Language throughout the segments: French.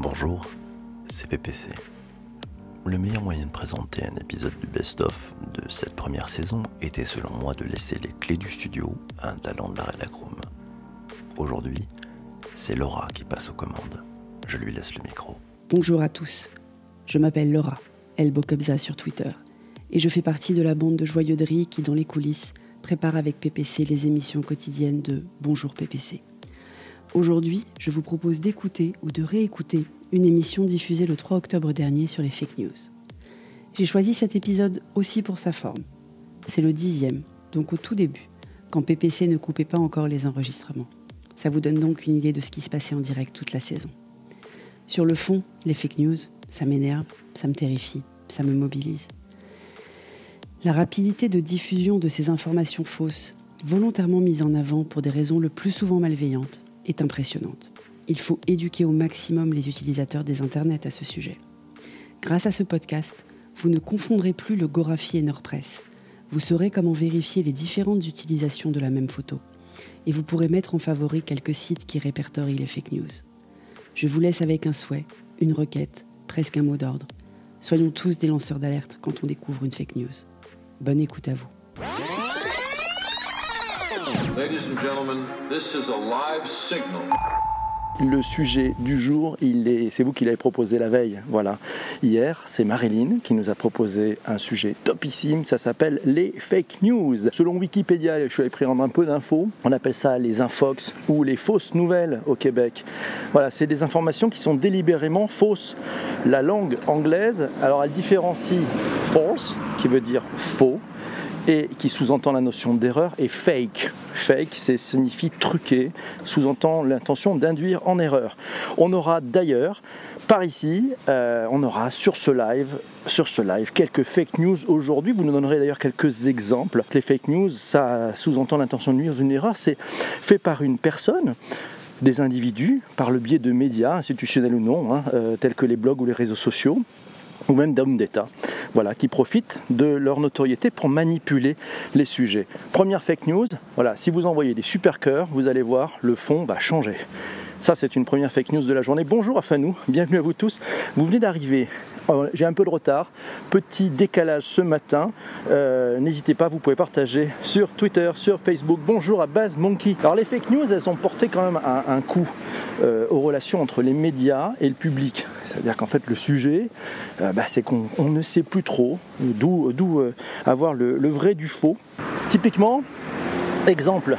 Bonjour, c'est PPC. Le meilleur moyen de présenter un épisode du best-of de cette première saison était selon moi de laisser les clés du studio à un talent de la rédacroom. Aujourd'hui, c'est Laura qui passe aux commandes. Je lui laisse le micro. Bonjour à tous. Je m'appelle Laura, Kobza sur Twitter, et je fais partie de la bande de joyeuderie qui, dans les coulisses, prépare avec PPC les émissions quotidiennes de Bonjour PPC. Aujourd'hui, je vous propose d'écouter ou de réécouter une émission diffusée le 3 octobre dernier sur les fake news. J'ai choisi cet épisode aussi pour sa forme. C'est le dixième, donc au tout début, quand PPC ne coupait pas encore les enregistrements. Ça vous donne donc une idée de ce qui se passait en direct toute la saison. Sur le fond, les fake news, ça m'énerve, ça me terrifie, ça me mobilise. La rapidité de diffusion de ces informations fausses, volontairement mises en avant pour des raisons le plus souvent malveillantes, est impressionnante. Il faut éduquer au maximum les utilisateurs des internets à ce sujet. Grâce à ce podcast, vous ne confondrez plus le Gorafi et NordPress. Vous saurez comment vérifier les différentes utilisations de la même photo. Et vous pourrez mettre en favori quelques sites qui répertorient les fake news. Je vous laisse avec un souhait, une requête, presque un mot d'ordre. Soyons tous des lanceurs d'alerte quand on découvre une fake news. Bonne écoute à vous. Le sujet du jour, c'est vous qui l'avez proposé la veille. Hier, c'est Marilyn qui nous a proposé un sujet topissime. Ça s'appelle les fake news. Selon Wikipédia, je suis allé prendre un peu d'infos. On appelle ça les infox ou les fausses nouvelles au Québec. C'est des informations qui sont délibérément fausses. La langue anglaise, alors elle différencie false, qui veut dire faux, et qui sous-entend la notion d'erreur, et fake. Fake, c'est signifie truqué, sous-entend l'intention d'induire en erreur. On aura d'ailleurs, par ici, euh, on aura sur ce live, sur ce live, quelques fake news aujourd'hui. Vous nous donnerez d'ailleurs quelques exemples. Les fake news, ça sous-entend l'intention de nuire une erreur. C'est fait par une personne des individus par le biais de médias, institutionnels ou non, hein, euh, tels que les blogs ou les réseaux sociaux ou même d'hommes d'État, voilà, qui profitent de leur notoriété pour manipuler les sujets. Première fake news, voilà, si vous envoyez des super cœurs, vous allez voir, le fond va changer. Ça, c'est une première fake news de la journée. Bonjour à Fanou, bienvenue à vous tous. Vous venez d'arriver. J'ai un peu de retard, petit décalage ce matin. Euh, n'hésitez pas, vous pouvez partager sur Twitter, sur Facebook. Bonjour à Baz Monkey. Alors les fake news, elles ont porté quand même un, coup euh, aux relations entre les médias et le public. C'est-à-dire qu'en fait le sujet, euh, bah, c'est qu'on ne sait plus trop d'où avoir le vrai du faux. Typiquement, exemple,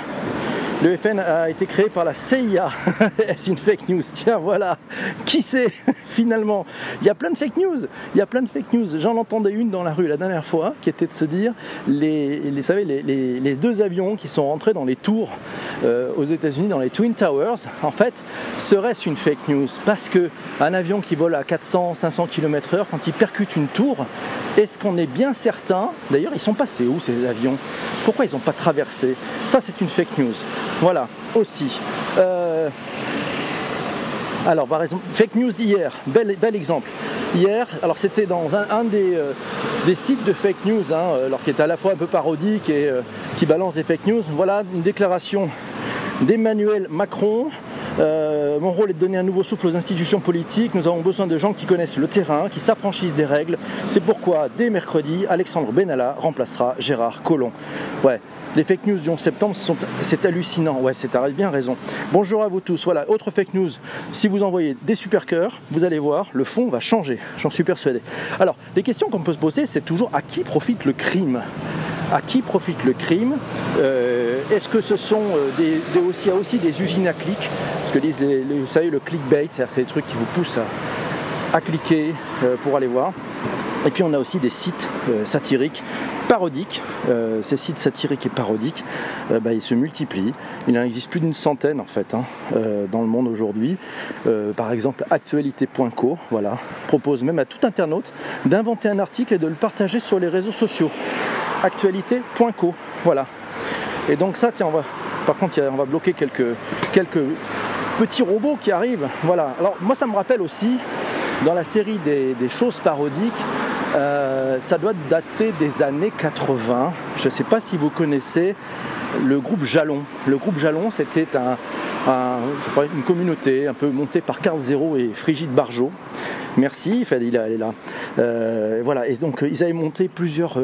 le FN a été créé par la CIA. Est-ce une fake news Tiens, voilà. Qui sait finalement? Il y a plein de fake news. Il y a plein de fake news. J'en entendais une dans la rue la dernière fois qui était de se dire les, deux avions qui sont rentrés dans les tours euh, aux États-Unis, dans les Twin Towers, en fait, serait-ce une fake news? Parce que un avion qui vole à 400-500 km/h, quand il percute une tour, est-ce qu'on est bien certain? D'ailleurs, ils sont passés où ces avions? Pourquoi ils n'ont pas traversé? Ça, c'est une fake news. Voilà, aussi. Euh, alors, fake news d'hier, bel, bel exemple. Hier, alors c'était dans un, des, euh, des, sites de fake news, hein, alors qui est à la fois un peu parodique et euh, qui balance des fake news. Voilà une déclaration d'Emmanuel Macron euh, mon rôle est de donner un nouveau souffle aux institutions politiques. Nous avons besoin de gens qui connaissent le terrain, qui s'affranchissent des règles. C'est pourquoi, dès mercredi, Alexandre Benalla remplacera Gérard Collomb. Ouais, les fake news du 11 septembre, c'est hallucinant. Ouais, c'est bien raison. Bonjour à vous tous. Voilà, autre fake news. Si vous envoyez des super cœurs, vous allez voir, le fond va changer. J'en suis persuadé. Alors, les questions qu'on peut se poser, c'est toujours à qui profite le crime? À qui profite le crime? Euh, Est-ce que ce sont euh, des, aussi, aussi des usines à clics? Ce que disent les, vous savez le clickbait, c'est des trucs qui vous poussent à, cliquer euh, pour aller voir. Et puis on a aussi des sites satiriques, parodiques. ces sites satiriques et parodiques, bah, ils se multiplient. Il en existe plus d'une centaine en fait hein, dans le monde aujourd'hui. par exemple, actualité.co, voilà, propose même à tout internaute d'inventer un article et de le partager sur les réseaux sociaux actualité.co. Voilà. Et donc ça, tiens, on va, par contre, on va bloquer quelques, quelques petits robots qui arrivent. Voilà. Alors moi, ça me rappelle aussi, dans la série des, choses parodiques, euh, ça doit dater des années 80. Je ne sais pas si vous connaissez le groupe Jalon. Le groupe Jalon, c'était un, une communauté un peu montée par Carl Zéro et Frigide Barjot. Merci, elle est là. Euh, voilà, et donc ils avaient monté plusieurs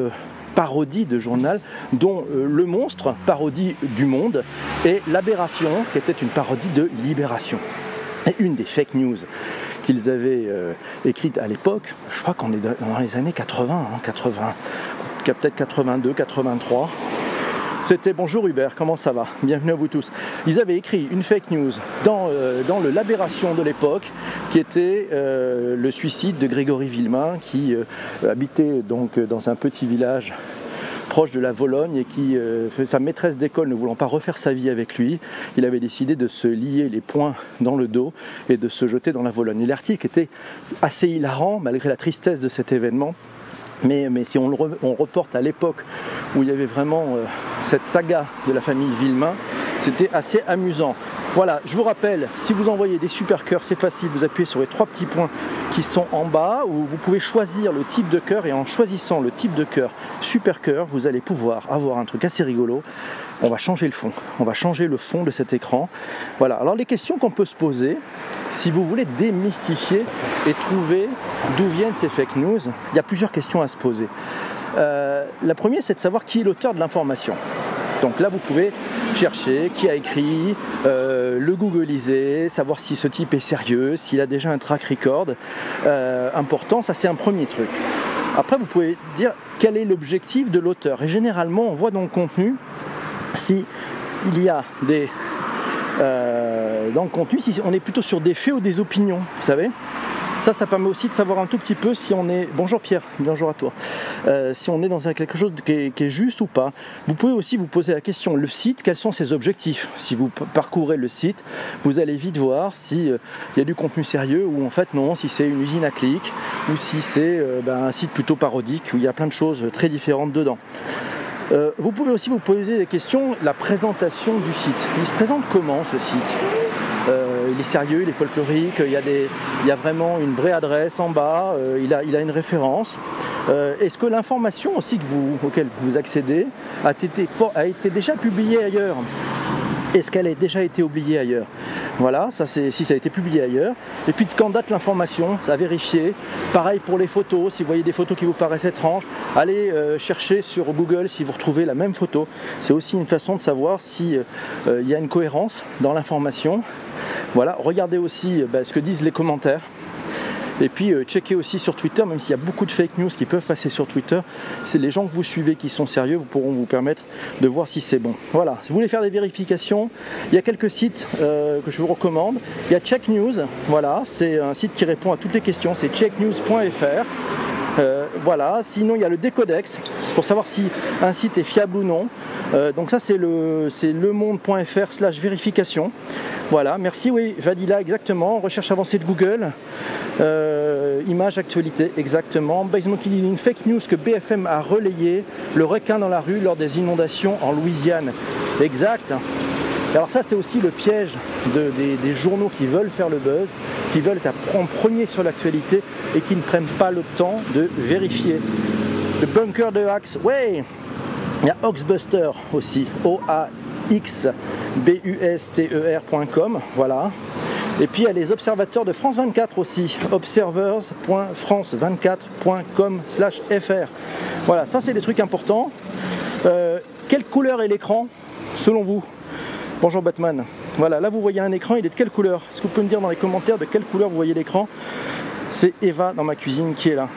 parodies de journal, dont Le Monstre, parodie du Monde, et L'Aberration, qui était une parodie de Libération. Et une des fake news qu'ils avaient écrites à l'époque, je crois qu'on est dans les années 80, 80 peut-être 82, 83. C'était Bonjour Hubert, comment ça va? Bienvenue à vous tous. Ils avaient écrit une fake news dans, euh, le L'Aberration de l'époque, qui était euh, le suicide de Grégory Villemain, qui euh, habitait donc dans un petit village proche de la Vologne et qui, sa maîtresse d'école ne voulant pas refaire sa vie avec lui, il avait décidé de se lier les poings dans le dos et de se jeter dans la Vologne. Et l'article était assez hilarant malgré la tristesse de cet événement. Mais, si on, le reporte à l'époque où il y avait vraiment euh, cette saga de la famille Villemain, c'était assez amusant. Voilà, je vous rappelle, si vous envoyez des super cœurs, c'est facile, vous appuyez sur les trois petits points qui sont en bas, où vous pouvez choisir le type de cœur, et en choisissant le type de cœur super cœur, vous allez pouvoir avoir un truc assez rigolo on va changer le fond. On va changer le fond de cet écran. Voilà. Alors les questions qu'on peut se poser, si vous voulez démystifier et trouver d'où viennent ces fake news, il y a plusieurs questions à se poser. Euh, la première, c'est de savoir qui est l'auteur de l'information. Donc là, vous pouvez chercher qui a écrit, euh, le googliser, savoir si ce type est sérieux, s'il a déjà un track record. Euh, important, ça c'est un premier truc. Après, vous pouvez dire quel est l'objectif de l'auteur. Et généralement, on voit dans le contenu si il y a des euh, dans le contenu, si on est plutôt sur des faits ou des opinions, vous savez. Ça, ça permet aussi de savoir un tout petit peu si on est. Bonjour Pierre, bonjour à toi. Euh, si on est dans quelque chose qui est, juste ou pas. Vous pouvez aussi vous poser la question le site, quels sont ses objectifs? Si vous parcourez le site, vous allez vite voir s'il euh, y a du contenu sérieux ou en fait non, si c'est une usine à clics ou si c'est ben, un site plutôt parodique où il y a plein de choses très différentes dedans. Euh, vous pouvez aussi vous poser des questions, la présentation du site. Il se présente comment ce site? Euh, il est sérieux, il est folklorique, il y, a des, il y a vraiment une vraie adresse en bas, euh, il, a, il, a, une référence. Est-ce que l'information aussi que vous, auquel vous accédez a été, a été déjà publiée ailleurs? Est-ce qu'elle a déjà été oubliée ailleurs? Voilà, ça c'est si ça a été publié ailleurs. Et puis de quand date l'information, à vérifier. Pareil pour les photos, si vous voyez des photos qui vous paraissent étranges, allez euh, chercher sur Google si vous retrouvez la même photo. C'est aussi une façon de savoir s'il euh, y a une cohérence dans l'information. Voilà, regardez aussi euh, bah, ce que disent les commentaires. Et puis euh, checker aussi sur Twitter, même s'il y a beaucoup de fake news qui peuvent passer sur Twitter, c'est les gens que vous suivez qui sont sérieux, vous pourront vous permettre de voir si c'est bon. Voilà, si vous voulez faire des vérifications, il y a quelques sites euh, que je vous recommande. Il y a Check News, voilà, c'est un site qui répond à toutes les questions, c'est checknews.fr. Euh, voilà, sinon il y a le décodex, c'est pour savoir si un site est fiable ou non. donc ça c'est le c'est lemonde.fr slash vérification. Voilà, merci oui, Vadila exactement, recherche avancée de Google. Euh, image actualité, exactement. Y a une fake news que BFM a relayé, le requin dans la rue lors des inondations en Louisiane. Exact. Alors ça c'est aussi le piège des, journaux qui veulent faire le buzz, qui veulent être en premier sur l'actualité et qui ne prennent pas le temps de vérifier. Le bunker de Axe, ouais Il y a Oxbuster aussi, O-A-X-B-U-S-T-E-R.com, voilà. Et puis il y a les observateurs de France 24 aussi, observers.france24.com fr. Voilà, ça c'est des trucs importants. Euh, quelle couleur est l'écran selon vous Bonjour Batman? Voilà, là vous voyez un écran, il est de quelle couleur? Est-ce que vous pouvez me dire dans les commentaires de quelle couleur vous voyez l'écran? C'est Eva dans ma cuisine qui est là.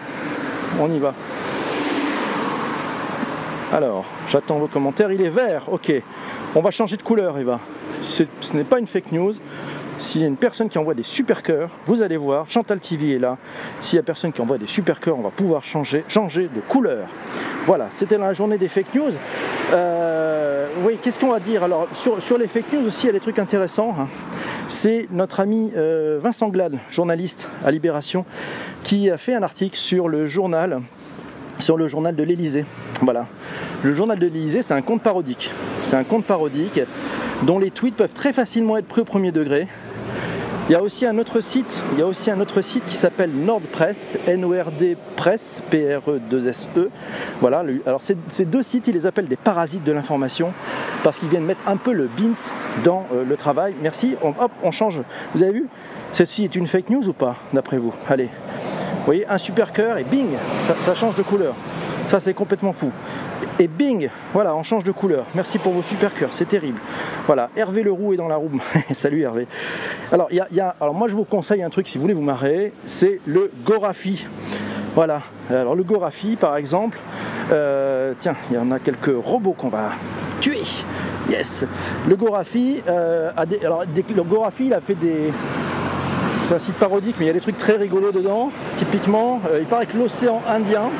On y va. Alors, j'attends vos commentaires. Il est vert, ok. On va changer de couleur, Eva. Ce n'est pas une fake news. S'il y a une personne qui envoie des super cœurs, vous allez voir, Chantal TV est là. S'il y a personne qui envoie des super cœurs, on va pouvoir changer, de couleur. Voilà, c'était la journée des fake news. Euh, oui, qu'est-ce qu'on va dire? Alors, sur, les fake news aussi, il y a des trucs intéressants. Hein. C'est notre ami euh, Vincent Glad, journaliste à Libération, qui a fait un article sur le journal sur le journal de l'Elysée. Voilà. Le journal de l'Elysée, c'est un compte parodique. C'est un compte parodique dont les tweets peuvent très facilement être pris au premier degré Il y a aussi un autre site, il y a aussi un autre qui s'appelle NordPress, N-O-R-D Press, P-R-E-2-S-E. E. Voilà, alors ces deux sites, ils les appellent des parasites de l'information parce qu'ils viennent mettre un peu le beans dans euh, le travail. Merci, hop, on change. Vous avez vu? Celle-ci est une fake news ou pas, d'après vous? Allez, vous voyez, un super cœur et bing, ça change de couleur. Ça, c'est complètement fou. Et bing, voilà, on change de couleur. Merci pour vos super cœurs, c'est terrible. Voilà, Hervé Leroux est dans la roue. Salut Hervé. Alors, y y a, alors, moi, je vous conseille un truc si vous voulez vous marrer, c'est le Gorafi. Voilà, alors le Gorafi, par exemple, euh, tiens, il y en a quelques robots qu'on va tuer. Yes. Le Gorafi, euh, a des, alors, le Gorafi, il a fait des, c'est un site parodique, mais il y a des trucs très rigolos dedans. Typiquement, euh, il paraît que l'océan Indien,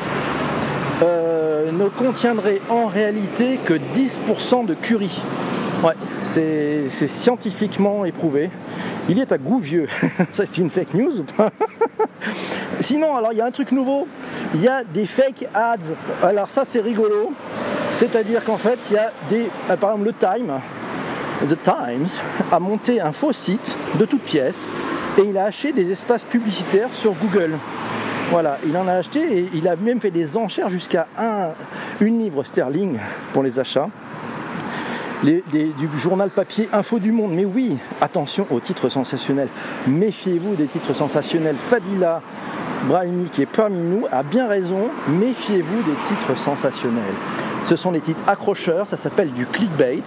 ne contiendrait en réalité que 10% de curry. Ouais, c'est scientifiquement éprouvé. Il est à goût vieux. ça, c'est une fake news ou pas? Sinon, alors il y a un truc nouveau. Il y a des fake ads. Alors ça, c'est rigolo. C'est-à-dire qu'en fait, il y a des. Euh, par exemple, le Time, The Times, a monté un faux site de toutes pièces et il a acheté des espaces publicitaires sur Google. Voilà, il en a acheté et il a même fait des enchères jusqu'à un, une livre sterling pour les achats. Du journal papier Info du Monde. Mais oui, attention aux titres sensationnels. Méfiez-vous des titres sensationnels. Fadila Brahimi, qui est parmi nous, a bien raison. Méfiez-vous des titres sensationnels. Ce sont les titres accrocheurs, ça s'appelle du clickbait.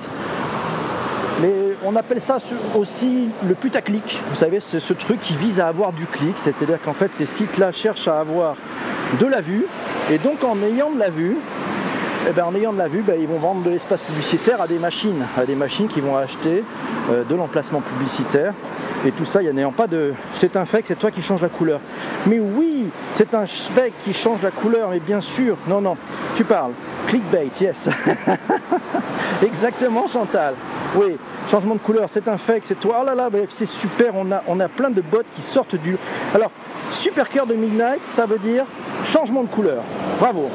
Mais on appelle ça aussi le putaclic. Vous savez, c'est ce truc qui vise à avoir du clic, c'est-à-dire qu'en fait ces sites-là cherchent à avoir de la vue, et donc en ayant de la vue, eh ben, en ayant de la vue, ben, ils vont vendre de l'espace publicitaire à des machines, à des machines qui vont acheter euh, de l'emplacement publicitaire. Et tout ça, il n'y a pas de. C'est un fake, c'est toi qui change la couleur. Mais oui, c'est un fake qui change la couleur, mais bien sûr. Non, non, tu parles. Clickbait, yes. Exactement, Chantal. Oui, changement de couleur, c'est un fake, c'est toi. Oh là là, c'est super, on a, on a plein de bots qui sortent du. Alors, super cœur de Midnight, ça veut dire changement de couleur. Bravo.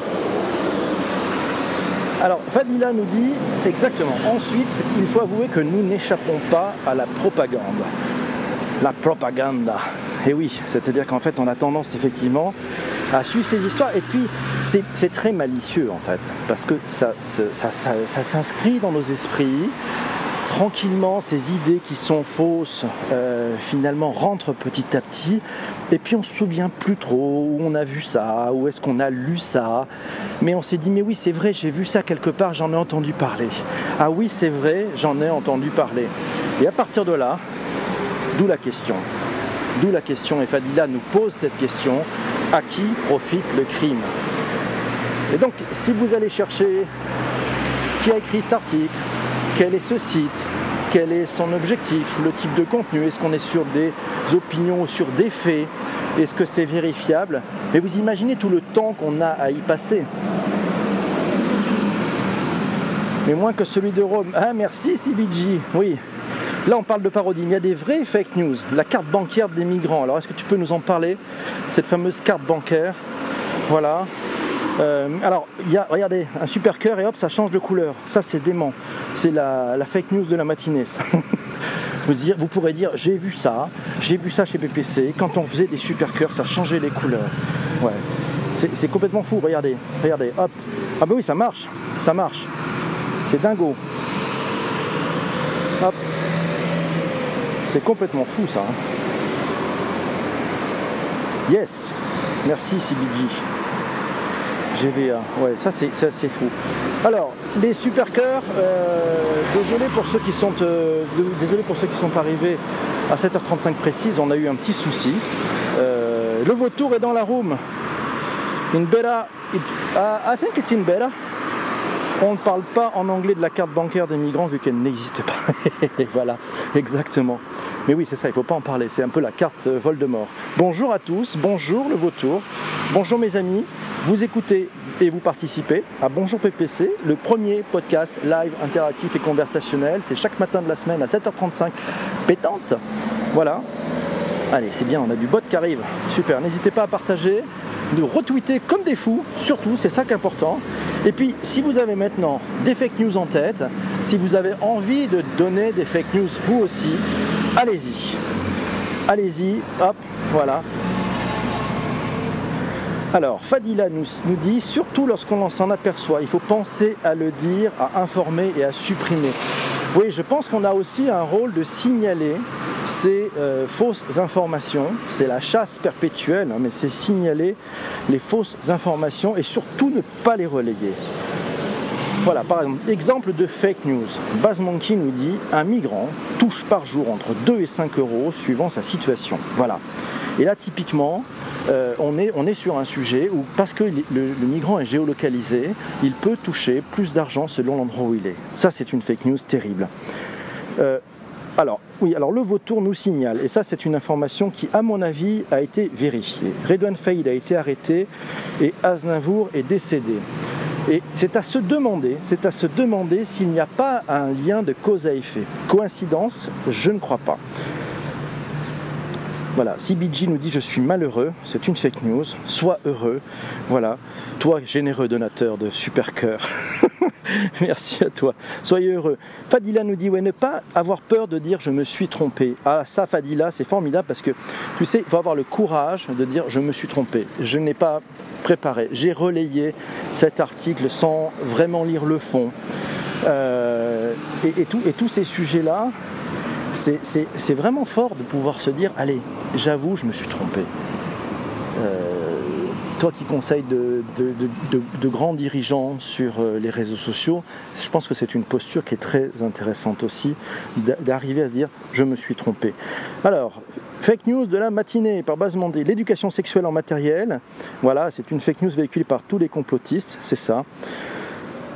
Alors, Fadila nous dit exactement. Ensuite, il faut avouer que nous n'échappons pas à la propagande. La propaganda. Et oui, c'est-à-dire qu'en fait, on a tendance effectivement à suivre ces histoires. Et puis, c'est très malicieux en fait, parce que ça s'inscrit dans nos esprits tranquillement ces idées qui sont fausses euh, finalement rentrent petit à petit et puis on se souvient plus trop où on a vu ça, où est-ce qu'on a lu ça, mais on s'est dit mais oui c'est vrai j'ai vu ça quelque part, j'en ai entendu parler. Ah oui c'est vrai, j'en ai entendu parler. Et à partir de là, d'où la question. D'où la question et Fadila nous pose cette question, à qui profite le crime? Et donc si vous allez chercher qui a écrit cet article, quel est ce site, quel est son objectif, le type de contenu, est-ce qu'on est sur des opinions ou sur des faits, est-ce que c'est vérifiable? Mais vous imaginez tout le temps qu'on a à y passer. Mais moins que celui de Rome. Ah merci CBG, oui. Là on parle de parodie, mais il y a des vraies fake news. La carte bancaire des migrants. Alors est-ce que tu peux nous en parler? Cette fameuse carte bancaire. Voilà, euh, alors, y a, regardez, un super cœur et hop, ça change de couleur. Ça, c'est dément. C'est la, fake news de la matinée. vous, dire, vous pourrez dire, j'ai vu ça, j'ai vu ça chez PPC. Quand on faisait des super cœurs, ça changeait les couleurs. Ouais. C'est complètement fou, regardez, regardez, hop. Ah bah oui, ça marche, ça marche. C'est dingo. Hop. C'est complètement fou ça. Hein. Yes. Merci CBG. GVA, ouais, ça c'est assez fou. Alors, les super cœurs, euh, désolé pour ceux qui sont euh, désolé pour ceux qui sont arrivés à 7h35 précise, on a eu un petit souci. Euh, le vautour est dans la room. In beta, uh, I think it's in beta. On ne parle pas en anglais de la carte bancaire des migrants vu qu'elle n'existe pas. voilà, exactement. Mais oui, c'est ça, il ne faut pas en parler. C'est un peu la carte Voldemort. Bonjour à tous, bonjour le vautour, bonjour mes amis. Vous écoutez et vous participez à Bonjour PPC, le premier podcast live interactif et conversationnel. C'est chaque matin de la semaine à 7h35, pétante. Voilà. Allez, c'est bien, on a du bot qui arrive. Super, n'hésitez pas à partager, de retweeter comme des fous, surtout, c'est ça qui est important. Et puis, si vous avez maintenant des fake news en tête, si vous avez envie de donner des fake news vous aussi, allez-y. allez-y, hop, voilà. Alors, Fadila nous, dit, surtout lorsqu'on s'en aperçoit, il faut penser à le dire, à informer et à supprimer. Oui, je pense qu'on a aussi un rôle de signaler ces euh, fausses informations. C'est la chasse perpétuelle, hein, mais c'est signaler les fausses informations et surtout ne pas les relayer. Voilà, par exemple, exemple de fake news. Monkey nous dit un migrant touche par jour entre 2 et 5 euros suivant sa situation. Voilà. Et là, typiquement, euh, on, est, sur un sujet où, parce que le, le migrant est géolocalisé, il peut toucher plus d'argent selon l'endroit où il est. Ça, c'est une fake news terrible. Euh, alors, oui, alors le vautour nous signale, et ça c'est une information qui, à mon avis, a été vérifiée. Redouane Faïd a été arrêté et Aznavour est décédé. Et c'est à se demander, c'est à se demander s'il n'y a pas un lien de cause à effet. Coïncidence, je ne crois pas. Voilà, CBG nous dit je suis malheureux, c'est une fake news, sois heureux. Voilà, toi généreux donateur de super cœur. Merci à toi. Soyez heureux. Fadila nous dit ouais, ne pas avoir peur de dire je me suis trompé. Ah ça Fadila, c'est formidable parce que tu sais, il faut avoir le courage de dire je me suis trompé. Je n'ai pas préparé. J'ai relayé cet article sans vraiment lire le fond. Euh, et, tous ces sujets-là, c'est vraiment fort de pouvoir se dire, allez, j'avoue, je me suis trompé. Euh, toi qui conseilles de, grands dirigeants sur euh, les réseaux sociaux, je pense que c'est une posture qui est très intéressante aussi, d'arriver à se dire je me suis trompé. Alors, fake news de la matinée par base Mandé, l'éducation sexuelle en matériel. Voilà, c'est une fake news véhiculée par tous les complotistes, c'est ça.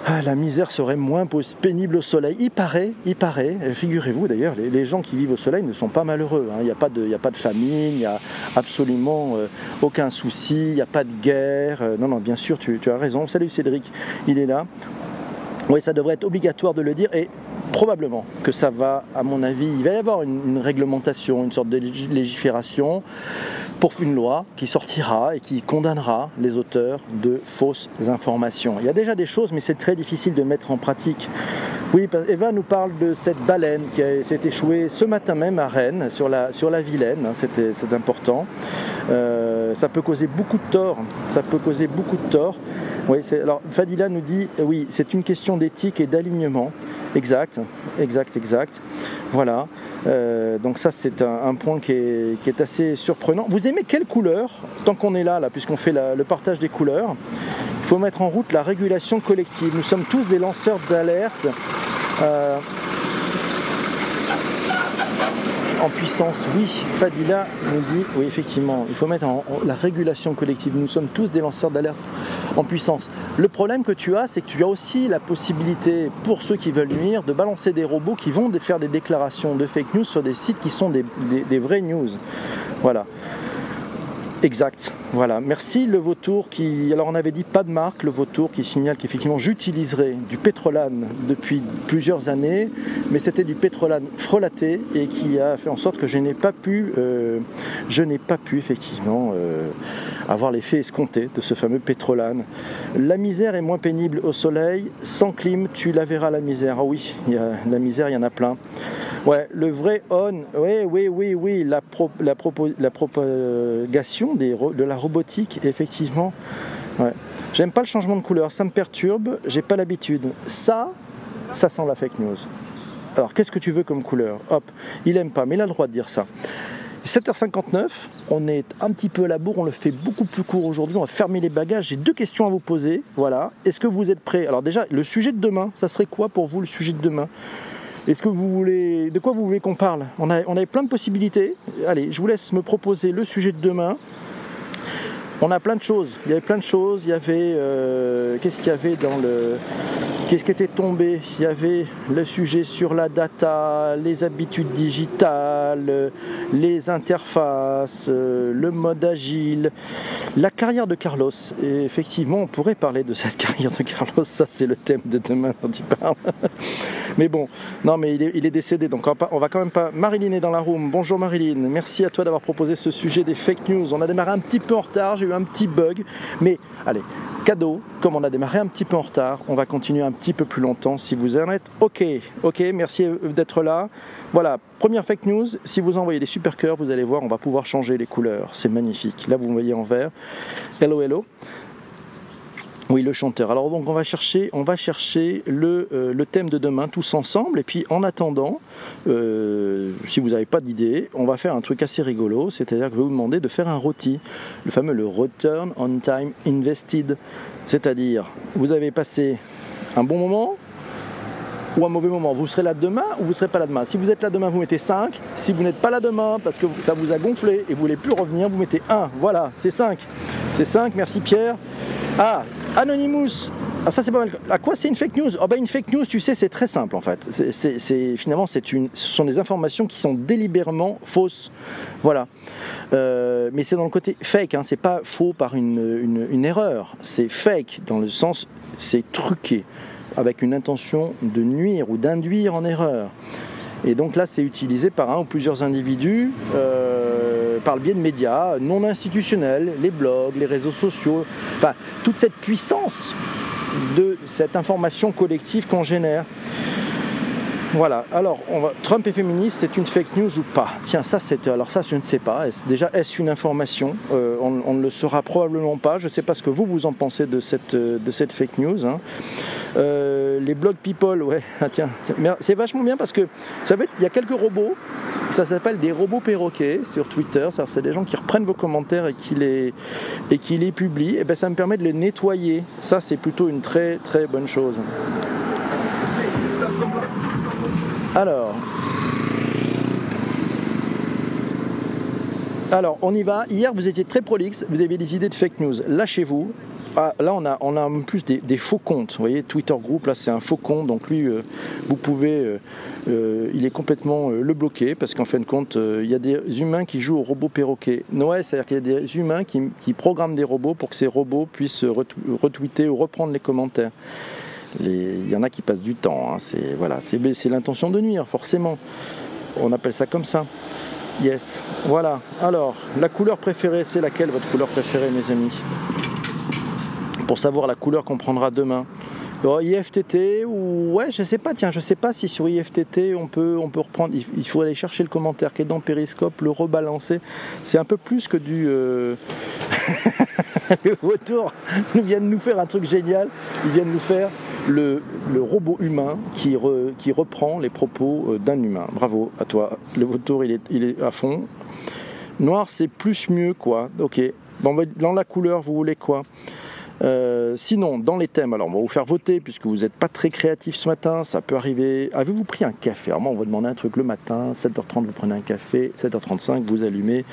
Ah, la misère serait moins pénible au soleil. Il paraît, il paraît, figurez-vous d'ailleurs, les, gens qui vivent au soleil ne sont pas malheureux. Hein. Il n'y a, pas de, famine, il n'y a absolument euh, aucun souci, il n'y a pas de guerre. Euh, non, non, bien sûr, tu, as raison. Salut Cédric, il est là. Oui, ça devrait être obligatoire de le dire et probablement que ça va, à mon avis, il va y avoir une réglementation, une sorte de légifération pour une loi qui sortira et qui condamnera les auteurs de fausses informations. Il y a déjà des choses, mais c'est très difficile de mettre en pratique. Oui, Eva nous parle de cette baleine qui s'est échouée ce matin même à Rennes, sur la, sur la Vilaine, hein, c'est important. Euh, ça peut causer beaucoup de tort, ça peut causer beaucoup de tort. Oui, alors Fadila nous dit, oui, c'est une question d'éthique et d'alignement. Exact, exact, exact. Voilà. Euh, donc ça, c'est un, point qui est, assez surprenant. Vous aimez quelle couleur Tant qu'on est là, là puisqu'on fait le partage des couleurs, il faut mettre en route la régulation collective. Nous sommes tous des lanceurs d'alerte. Euh, en puissance, oui. Fadila nous dit, oui, effectivement, il faut mettre en, la régulation collective. Nous sommes tous des lanceurs d'alerte en puissance. Le problème que tu as, c'est que tu as aussi la possibilité, pour ceux qui veulent nuire, de balancer des robots qui vont faire des déclarations de fake news sur des sites qui sont des vraies news. Voilà. Exact. Voilà. Merci le vautour qui. Alors on avait dit pas de marque, le vautour qui signale qu'effectivement j'utiliserai du pétrolane depuis plusieurs années, mais c'était du pétrolane frelaté et qui a fait en sorte que je n'ai pas pu, euh, je n'ai pas pu effectivement euh, avoir l'effet escompté de ce fameux pétrolane. La misère est moins pénible au soleil. Sans clim, tu la verras la misère. Ah oui, la misère, il y en a plein. Ouais, le vrai on, oui, oui, oui, oui, la propagation de la robotique, effectivement. J'aime pas le changement de couleur, ça me perturbe, j'ai pas l'habitude. Ça, ça sent la fake news. Alors, qu'est-ce que tu veux comme couleur? Hop, il aime pas, mais il a le droit de dire ça. 7h59, on est un petit peu à la bourre, on le fait beaucoup plus court aujourd'hui, on va fermer les bagages. J'ai deux questions à vous poser. Voilà. Est-ce que vous êtes prêts? Alors déjà, le sujet de demain, ça serait quoi pour vous le sujet de demain? Est-ce que vous voulez. De quoi vous voulez qu'on parle? On, a, on avait plein de possibilités. Allez, je vous laisse me proposer le sujet de demain. On a plein de choses. Il y avait plein de choses. Il y avait. Euh, qu'est-ce qu'il y avait dans le. Qu'est-ce qui était tombé? Il y avait le sujet sur la data, les habitudes digitales, les interfaces, le mode agile, la carrière de Carlos. Effectivement, on pourrait parler de cette carrière de Carlos. Ça, c'est le thème de demain dont tu parles. Mais bon, non, mais il est, décédé, donc on va, quand même pas. Marilyn est dans la room. Bonjour Marilyn. Merci à toi d'avoir proposé ce sujet des fake news. On a démarré un petit peu en retard. J'ai eu un petit bug, mais allez, cadeau, comme on a démarré un petit peu en retard, on va continuer un petit peu plus longtemps si vous en êtes OK. OK, merci d'être là. Voilà, première fake news, si vous envoyez des super cœurs, vous allez voir, on va pouvoir changer les couleurs. C'est magnifique. Là, vous me voyez en vert. Hello, hello. Oui, le chanteur. Alors donc on va chercher, on va chercher le, euh, thème de demain tous ensemble. Et puis en attendant, euh, si vous n'avez pas d'idée, on va faire un truc assez rigolo. C'est-à-dire que je vais vous demander de faire un rôti, le fameux le Return on Time Invested. C'est-à-dire, vous avez passé un bon moment, ou un mauvais moment. Vous serez là demain ou vous serez pas là demain. Si vous êtes là demain, vous mettez 5. Si vous n'êtes pas là demain parce que ça vous a gonflé et vous voulez plus revenir, vous mettez 1. Voilà, c'est 5. C'est 5, merci Pierre. Ah, Anonymous. Ah, ça c'est pas mal. À quoi c'est une fake news? Oh, bah, Une fake news, tu sais, c'est très simple en fait. C'est, finalement, c'est une, ce sont des informations qui sont délibérément fausses. Voilà. Euh, mais c'est dans le côté fake, hein. c'est pas faux par une, une erreur. C'est fake dans le sens, c'est truqué, avec une intention de nuire ou d'induire en erreur. Et donc là, c'est utilisé par un ou plusieurs individus euh, par le biais de médias non institutionnels, les blogs, les réseaux sociaux, enfin, toute cette puissance de cette information collective qu'on génère. Voilà, alors Trump est féministe, c'est une fake news ou pas? Tiens, ça c'est. Alors ça je ne sais pas. Déjà, est-ce une information? Euh, on, ne le saura probablement pas. Je ne sais pas ce que vous vous en pensez de cette, cette fake news. Hein. Euh, les blog people, ouais, ah, tiens, c'est vachement bien parce que ça il y a quelques robots, ça s'appelle des robots perroquets sur Twitter. C'est des gens qui reprennent vos commentaires et qui les, publient. Et ben ça me permet de les nettoyer. Ça c'est plutôt une très très bonne chose. Alors. On y va. Hier, vous étiez très prolixe, vous aviez des idées de fake news. Lâchez-vous. Ah, là, on a, on a en plus des, faux comptes. Vous voyez, Twitter Group, là, c'est un faux compte. Donc, lui, euh, vous pouvez. Euh, euh, il est complètement le bloquer parce qu'en fin de compte, il y a des humains qui jouent au robot perroquet. Ouais, c'est-à-dire qu'il y a des humains qui, programment des robots pour que ces robots puissent retweeter ou reprendre les commentaires il y en a qui passent du temps. Hein. C'est voilà, c'est l'intention de nuire, forcément. On appelle ça comme ça. Yes. Voilà. Alors, la couleur préférée, c'est laquelle votre couleur préférée, mes amis? Pour savoir la couleur qu'on prendra demain. IFTT ou ouais je sais pas tiens je sais pas si sur IFTT on peut on peut reprendre il, faut aller chercher le commentaire qui est dans Periscope le rebalancer c'est un peu plus que du euh... le retour ils viennent nous faire un truc génial ils viennent nous faire le, robot humain qui, qui, reprend les propos euh, d'un humain. Bravo à toi. Le vautour, il est, il est à fond. Noir, c'est plus mieux, quoi. Ok. Bon, dans la couleur, vous voulez quoi? Euh, sinon, dans les thèmes, alors on va vous faire voter puisque vous n'êtes pas très créatif ce matin, ça peut arriver. Avez-vous pris un café? Alors moi, on va demander un truc le matin, 7h30, vous prenez un café, 7h35, vous allumez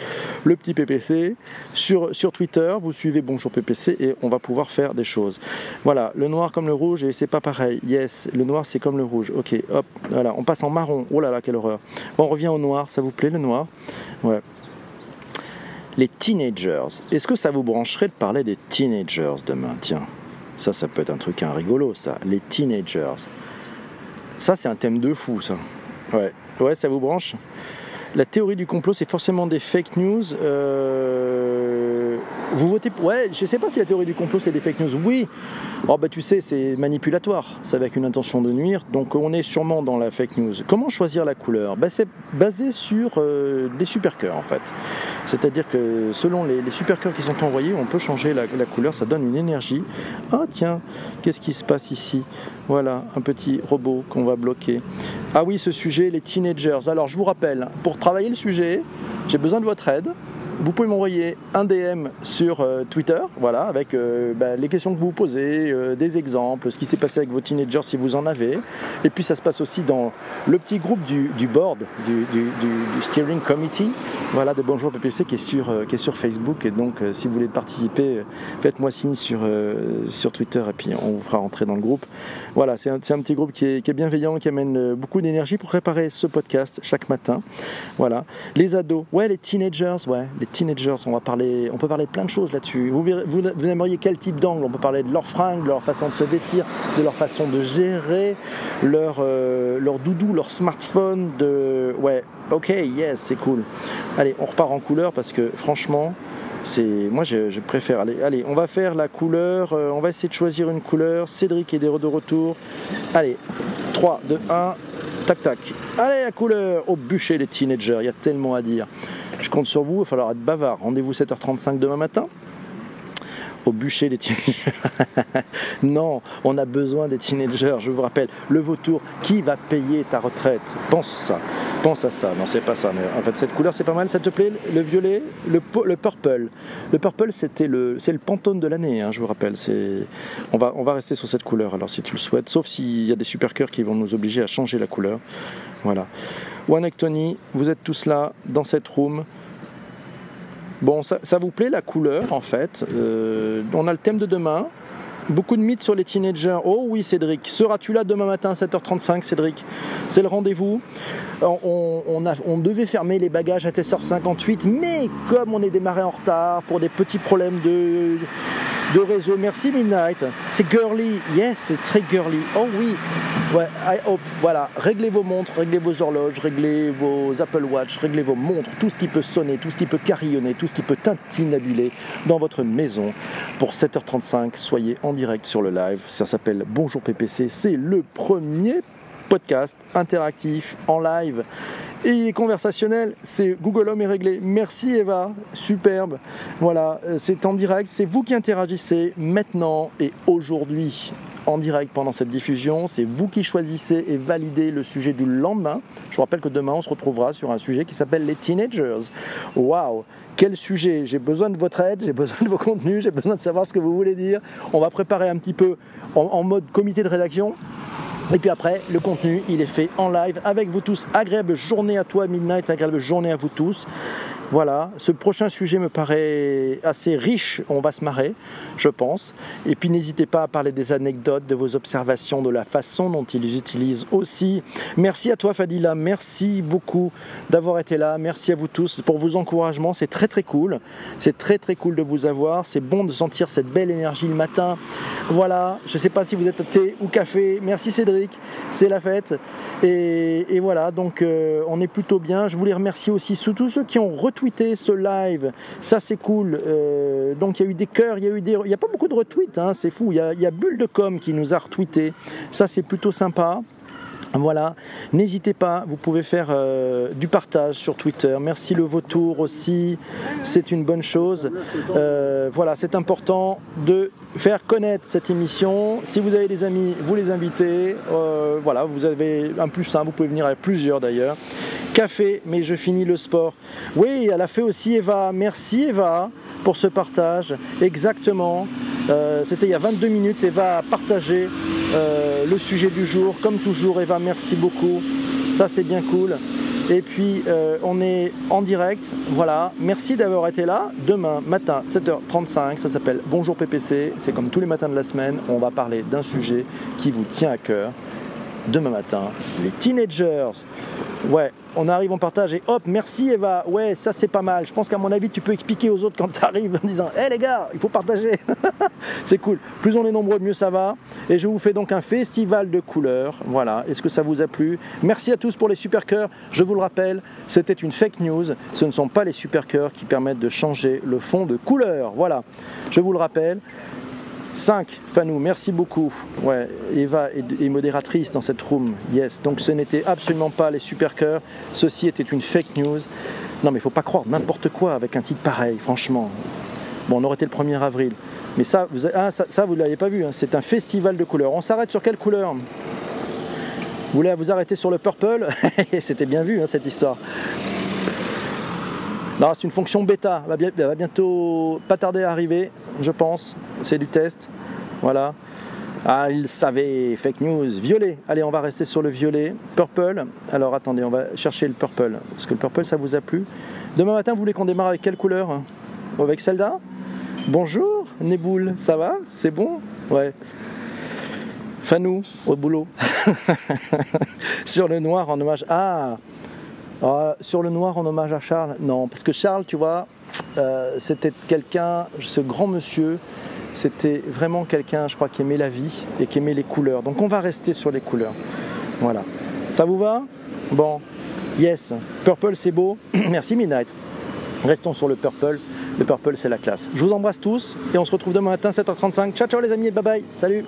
le petit PPC. Sur, Twitter, vous suivez Bonjour PPC et on va pouvoir faire des choses. Voilà, le noir comme le rouge et c'est pas pareil. Yes, le noir c'est comme le rouge. Ok, hop, voilà, on passe en marron. Oh là là, quelle horreur. On revient au noir, ça vous plaît le noir? Ouais les teenagers. Est-ce que ça vous brancherait de parler des teenagers demain? Tiens, ça, ça peut être un truc un rigolo, ça. Les teenagers. Ça, c'est un thème de fou, ça. Ouais, ouais, ça vous branche? La théorie du complot, c'est forcément des fake news. Euh, vous votez Ouais, je sais pas si la théorie du complot, c'est des fake news. Oui. Oh, bah, tu sais, c'est manipulatoire. C'est avec une intention de nuire. Donc, on est sûrement dans la fake news. Comment choisir la couleur? Bah, C'est basé sur euh, des super cœurs, en fait. C'est-à-dire que selon les, super cœurs qui sont envoyés, on peut changer la, couleur, ça donne une énergie. Ah tiens, qu'est-ce qui se passe ici? Voilà, un petit robot qu'on va bloquer. Ah oui, ce sujet, les teenagers. Alors je vous rappelle, pour travailler le sujet, j'ai besoin de votre aide vous pouvez m'envoyer un DM sur euh, Twitter, voilà, avec euh, bah, les questions que vous posez, euh, des exemples, ce qui s'est passé avec vos teenagers si vous en avez. Et puis ça se passe aussi dans le petit groupe du, board, du, steering committee, voilà, de Bonjour PPC qui est sur, qui est sur Facebook. Et donc si vous voulez participer, faites-moi signe sur, sur Twitter et puis on vous fera rentrer dans le groupe. Voilà, c'est un, petit groupe qui est, qui est, bienveillant, qui amène beaucoup d'énergie pour préparer ce podcast chaque matin. Voilà. Les ados, ouais, les teenagers, ouais, les teenagers. On va parler, peut parler de plein de choses là-dessus. Vous, aimeriez quel type d'angle? On peut parler de leur fringues, de leur façon de se vêtir, de leur façon de gérer leur, euh, leur doudou, leur smartphone. De ouais, ok, yes, c'est cool. Allez, on repart en couleur parce que franchement, c'est moi je, préfère. Allez, allez, on va faire la couleur. Euh, on va essayer de choisir une couleur. Cédric est de retour. Allez, 3, 2, 1. Tac, tac. Allez, la couleur Au bûcher, les teenagers, il y a tellement à dire. Je compte sur vous, il va falloir être bavard. Rendez-vous 7h35 demain matin bûcher les teenagers. non, on a besoin des teenagers, je vous rappelle. Le vautour, qui va payer ta retraite? Pense ça. Pense à ça. Non, c'est pas ça. Mais en fait, cette couleur, c'est pas mal. Ça te plaît? Le violet, le, le purple. Le purple, c'était le, c'est le pantone de l'année, hein, je vous rappelle. C'est, on va, on va rester sur cette couleur. Alors, si tu le souhaites, sauf s'il y a des super cœurs qui vont nous obliger à changer la couleur. Voilà. One Tony, vous êtes tous là dans cette room. Bon, ça, vous plaît la couleur en fait euh, On a le thème de demain. Beaucoup de mythes sur les teenagers. Oh oui, Cédric. Seras-tu là demain matin à 7h35, Cédric? C'est le rendez-vous. On, on, devait fermer les bagages à TSR58, mais comme on est démarré en retard pour des petits problèmes de, de réseau, merci Midnight. C'est girly. Yes, c'est très girly. Oh oui. Ouais, I hope. Voilà. Réglez vos montres, réglez vos horloges, réglez vos Apple Watch, réglez vos montres, tout ce qui peut sonner, tout ce qui peut carillonner, tout ce qui peut tintinabuler dans votre maison. Pour 7h35, soyez en direct sur le live. Ça s'appelle Bonjour PPC. C'est le premier podcast interactif en live et conversationnel. C'est Google Home est réglé. Merci Eva, superbe. Voilà, c'est en direct, c'est vous qui interagissez maintenant et aujourd'hui en direct pendant cette diffusion. C'est vous qui choisissez et validez le sujet du lendemain. Je vous rappelle que demain on se retrouvera sur un sujet qui s'appelle les teenagers. Waouh quel sujet J'ai besoin de votre aide, j'ai besoin de vos contenus, j'ai besoin de savoir ce que vous voulez dire. On va préparer un petit peu en, mode comité de rédaction. Et puis après, le contenu, il est fait en live avec vous tous. Agréable journée à toi, Midnight, agréable journée à vous tous. Voilà, ce prochain sujet me paraît assez riche, on va se marrer, je pense. Et puis n'hésitez pas à parler des anecdotes, de vos observations, de la façon dont ils utilisent aussi. Merci à toi Fadila, merci beaucoup d'avoir été là, merci à vous tous pour vos encouragements, c'est très très cool. C'est très très cool de vous avoir, c'est bon de sentir cette belle énergie le matin. Voilà, je ne sais pas si vous êtes thé ou café, merci Cédric, c'est la fête. Et, voilà, donc euh, on est plutôt bien. Je voulais remercier aussi tous ceux qui ont retrouvé retweeté ce live, ça c'est cool. Euh, donc il y a eu des cœurs, il y a eu des, il y a pas beaucoup de retweets, hein, c'est fou. Il y, a, il a Bulle de com qui nous a retweeté, ça c'est plutôt sympa. Voilà, n'hésitez pas, vous pouvez faire euh, du partage sur Twitter. Merci le vautour aussi, c'est une bonne chose. Euh, voilà, c'est important de faire connaître cette émission. Si vous avez des amis, vous les invitez. voilà, vous avez un plus un, vous pouvez venir avec plusieurs d'ailleurs café, mais je finis le sport. Oui, elle a fait aussi Eva. Merci Eva pour ce partage. Exactement. Euh, c'était il y a 22 minutes. Eva a partagé euh, le sujet du jour. Comme toujours, Eva, merci beaucoup. Ça, c'est bien cool. Et puis, euh, on est en direct. Voilà. Merci d'avoir été là. Demain matin, 7h35, ça s'appelle Bonjour PPC. C'est comme tous les matins de la semaine. On va parler d'un sujet qui vous tient à cœur. Demain matin, les teenagers. Ouais, on arrive, on partage et hop, merci Eva. Ouais, ça c'est pas mal. Je pense qu'à mon avis, tu peux expliquer aux autres quand tu arrives en disant Hé les gars, il faut partager. c'est cool. Plus on est nombreux, mieux ça va. Et je vous fais donc un festival de couleurs. Voilà. Est-ce que ça vous a plu? Merci à tous pour les super cœurs. Je vous le rappelle, c'était une fake news. Ce ne sont pas les super cœurs qui permettent de changer le fond de couleur. Voilà. Je vous le rappelle. 5. Fanou, merci beaucoup. Ouais, Eva est, modératrice dans cette room. Yes. Donc ce n'était absolument pas les super cœurs. Ceci était une fake news. Non, mais il faut pas croire n'importe quoi avec un titre pareil, franchement. Bon, on aurait été le 1er avril. Mais ça, vous, ah, l'avez pas vu. Hein. C'est un festival de couleurs. On s'arrête sur quelle couleur? Vous voulez vous arrêter sur le purple? C'était bien vu, hein, cette histoire. Non, c'est une fonction bêta. Elle va bientôt pas tarder à arriver, je pense. C'est du test. Voilà. Ah, il savait, fake news, violet. Allez, on va rester sur le violet. Purple. Alors attendez, on va chercher le purple. Parce que le purple, ça vous a plu. Demain matin, vous voulez qu'on démarre avec quelle couleur Avec Zelda Bonjour, Neboul, ça va C'est bon Ouais. Fanou, au boulot. sur le noir en hommage. Ah Ah, sur le noir en hommage à Charles, non, parce que Charles, tu vois, euh, c'était quelqu'un, ce grand monsieur, c'était vraiment quelqu'un, je crois, qui aimait la vie et qui aimait les couleurs. Donc on va rester sur les couleurs. Voilà. Ça vous va? Bon, yes. Purple, c'est beau. Merci Midnight. Restons sur le purple. Le purple, c'est la classe. Je vous embrasse tous et on se retrouve demain matin 7h35. Ciao, ciao les amis, bye bye. Salut